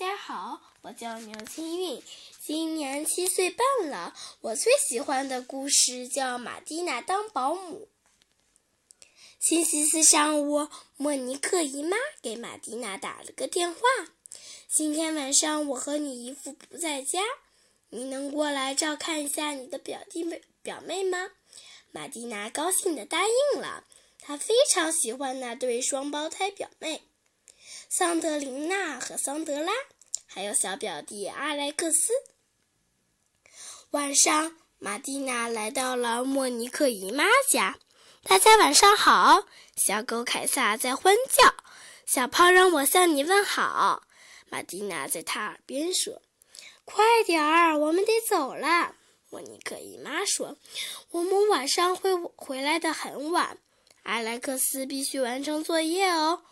大家好，我叫牛青韵，今年七岁半了。我最喜欢的故事叫《马蒂娜当保姆》。星期四上午，莫尼克姨妈给马蒂娜打了个电话：“今天晚上我和你姨父不在家，你能过来照看一下你的表弟妹表妹吗？”马蒂娜高兴地答应了，她非常喜欢那对双胞胎表妹。桑德琳娜和桑德拉，还有小表弟阿莱克斯。晚上，马蒂娜来到了莫尼克姨妈家。大家晚上好，小狗凯撒在欢叫。小胖让我向你问好。马蒂娜在他耳边说：“快点儿，我们得走了。”莫尼克姨妈说：“我们晚上会回来的很晚。阿莱克斯必须完成作业哦。”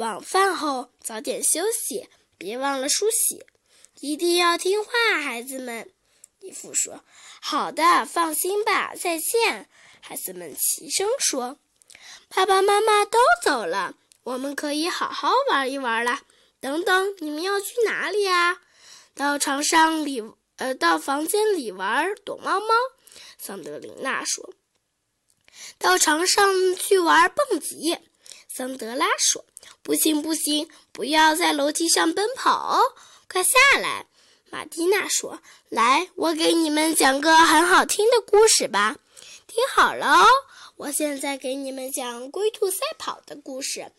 晚饭后早点休息，别忘了梳洗，一定要听话，孩子们。姨父说：“好的，放心吧，再见。”孩子们齐声说：“爸爸妈妈都走了，我们可以好好玩一玩了。”等等，你们要去哪里呀？到床上里，呃，到房间里玩躲猫猫。桑德琳娜说：“到床上去玩蹦极。”桑德拉说：“不行，不行，不要在楼梯上奔跑哦，快下来。”马蒂娜说：“来，我给你们讲个很好听的故事吧，听好了哦。我现在给你们讲龟兔赛跑的故事。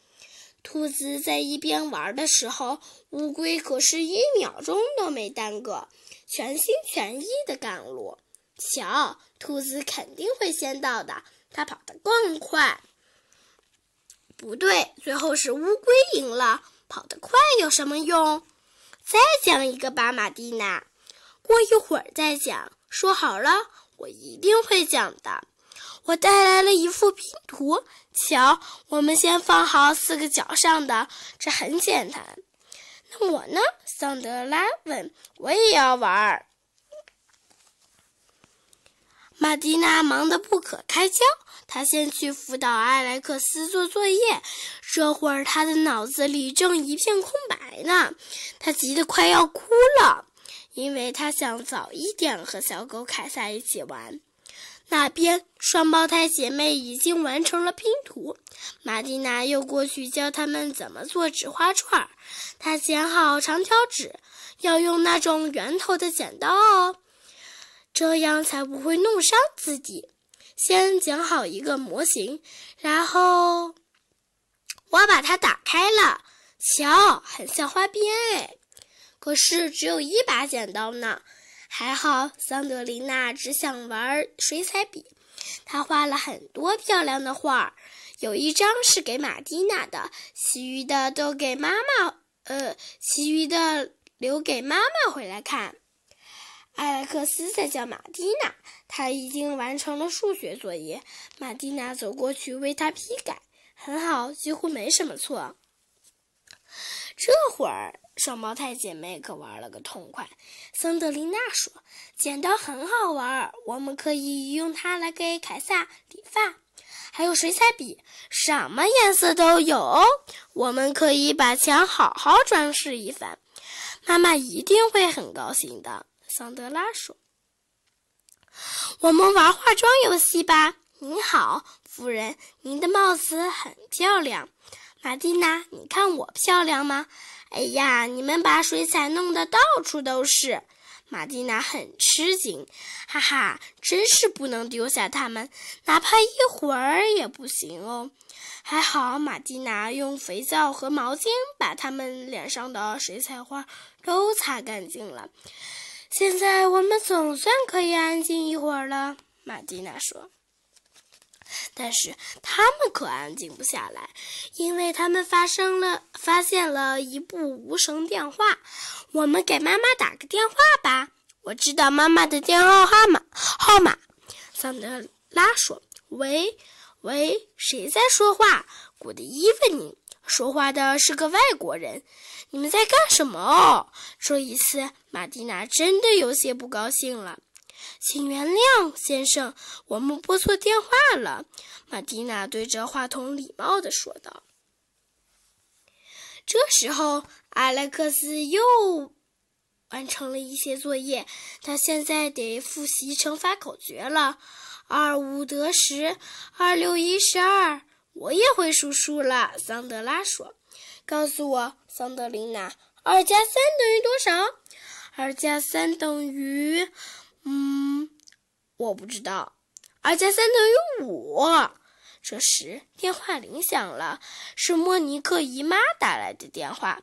兔子在一边玩的时候，乌龟可是一秒钟都没耽搁，全心全意地赶路。瞧，兔子肯定会先到的，它跑得更快。”不对，最后是乌龟赢了。跑得快有什么用？再讲一个吧，马蒂娜。过一会儿再讲。说好了，我一定会讲的。我带来了一幅拼图，瞧，我们先放好四个角上的，这很简单。那我呢？桑德拉问。我也要玩。马蒂娜忙得不可开交。她先去辅导艾莱克斯做作业，这会儿她的脑子里正一片空白呢。她急得快要哭了，因为她想早一点和小狗凯撒一起玩。那边双胞胎姐妹已经完成了拼图，马蒂娜又过去教他们怎么做纸花串儿。她剪好长条纸，要用那种圆头的剪刀哦，这样才不会弄伤自己。先剪好一个模型，然后我把它打开了。瞧，很像花边哎。可是只有一把剪刀呢。还好，桑德琳娜只想玩水彩笔，她画了很多漂亮的画，有一张是给马蒂娜的，其余的都给妈妈。呃，其余的留给妈妈回来看。艾莱克斯在叫马蒂娜，他已经完成了数学作业。马蒂娜走过去为他批改，很好，几乎没什么错。这会儿，双胞胎姐妹可玩了个痛快。桑德琳娜说：“剪刀很好玩，我们可以用它来给凯撒理发。还有水彩笔，什么颜色都有哦。我们可以把墙好好装饰一番，妈妈一定会很高兴的。”桑德拉说：“我们玩化妆游戏吧。”您好，夫人，您的帽子很漂亮。玛蒂娜，你看我漂亮吗？哎呀，你们把水彩弄得到处都是。玛蒂娜很吃惊，哈哈，真是不能丢下它们，哪怕一会儿也不行哦。还好，玛蒂娜用肥皂和毛巾把他们脸上的水彩画都擦干净了。现在我们总算可以安静一会儿了，马蒂娜说。但是他们可安静不下来，因为他们发生了发现了一部无绳电话。我们给妈妈打个电话吧。我知道妈妈的电话号码。号码，桑德拉说：“喂，喂，谁在说话？”古德伊问你。说话的是个外国人，你们在干什么？这一次，马蒂娜真的有些不高兴了。请原谅，先生，我们拨错电话了。马蒂娜对着话筒礼貌地说道。这时候，阿莱克斯又完成了一些作业，他现在得复习乘法口诀了。二五得十，二六一十二。我也会数数了，桑德拉说。告诉我，桑德琳娜，二加三等于多少？二加三等于……嗯，我不知道。二加三等于五。这时，电话铃响了，是莫尼克姨妈打来的电话。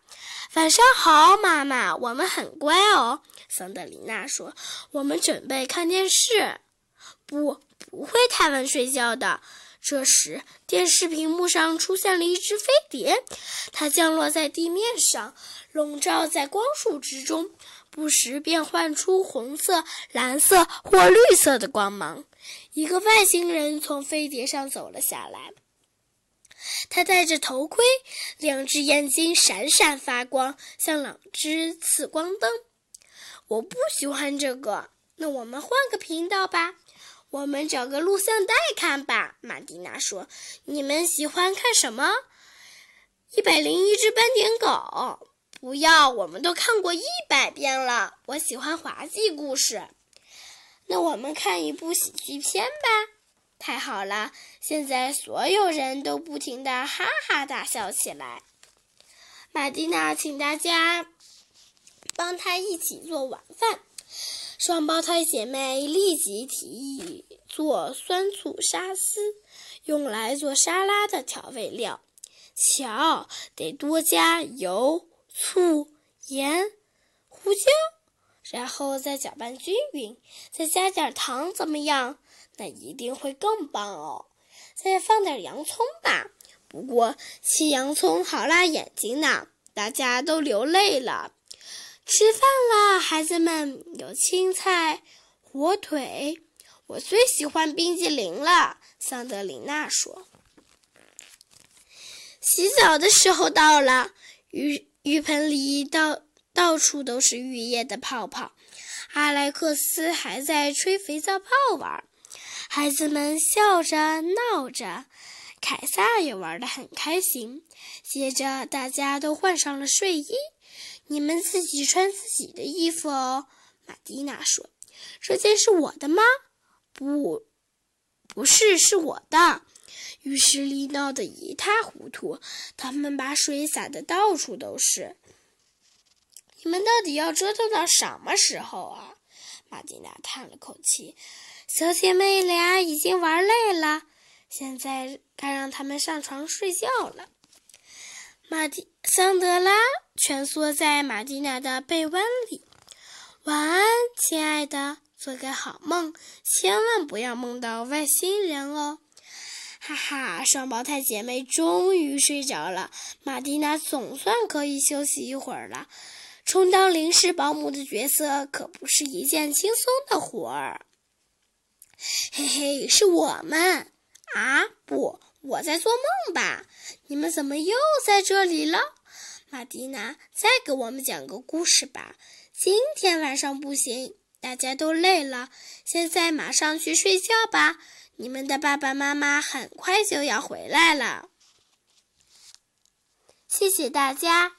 晚上好，妈妈，我们很乖哦。桑德琳娜说：“我们准备看电视，不，不会太晚睡觉的。”这时，电视屏幕上出现了一只飞碟，它降落在地面上，笼罩在光束之中，不时变换出红色、蓝色或绿色的光芒。一个外星人从飞碟上走了下来，他戴着头盔，两只眼睛闪闪发光，像两只刺光灯。我不喜欢这个，那我们换个频道吧。我们找个录像带看吧，玛蒂娜说。你们喜欢看什么？一百零一只斑点狗？不要，我们都看过一百遍了。我喜欢滑稽故事。那我们看一部喜剧片吧。太好了，现在所有人都不停地哈哈大笑起来。玛蒂娜请大家帮她一起做晚饭。双胞胎姐妹立即提议做酸醋沙司，用来做沙拉的调味料。瞧，得多加油、醋、盐、胡椒，然后再搅拌均匀，再加点糖，怎么样？那一定会更棒哦！再放点洋葱吧，不过切洋葱好辣眼睛呢，大家都流泪了。吃饭啦，孩子们，有青菜、火腿，我最喜欢冰激凌了。桑德琳娜说：“洗澡的时候到了，浴浴盆里到到处都是浴液的泡泡。阿莱克斯还在吹肥皂泡玩，孩子们笑着闹着，凯撒也玩得很开心。接着，大家都换上了睡衣。”你们自己穿自己的衣服哦，玛蒂娜说：“这件是我的吗？不，不是，是我的。”浴室里闹得一塌糊涂，他们把水洒得到处都是。你们到底要折腾到什么时候啊？玛蒂娜叹了口气：“小姐妹俩已经玩累了，现在该让他们上床睡觉了。”马蒂桑德拉蜷缩在玛蒂娜的被窝里，晚安，亲爱的，做个好梦，千万不要梦到外星人哦！哈哈，双胞胎姐妹终于睡着了，玛蒂娜总算可以休息一会儿了。充当临时保姆的角色可不是一件轻松的活儿。嘿嘿，是我们啊，不。我在做梦吧？你们怎么又在这里了？马蒂娜，再给我们讲个故事吧。今天晚上不行，大家都累了。现在马上去睡觉吧。你们的爸爸妈妈很快就要回来了。谢谢大家。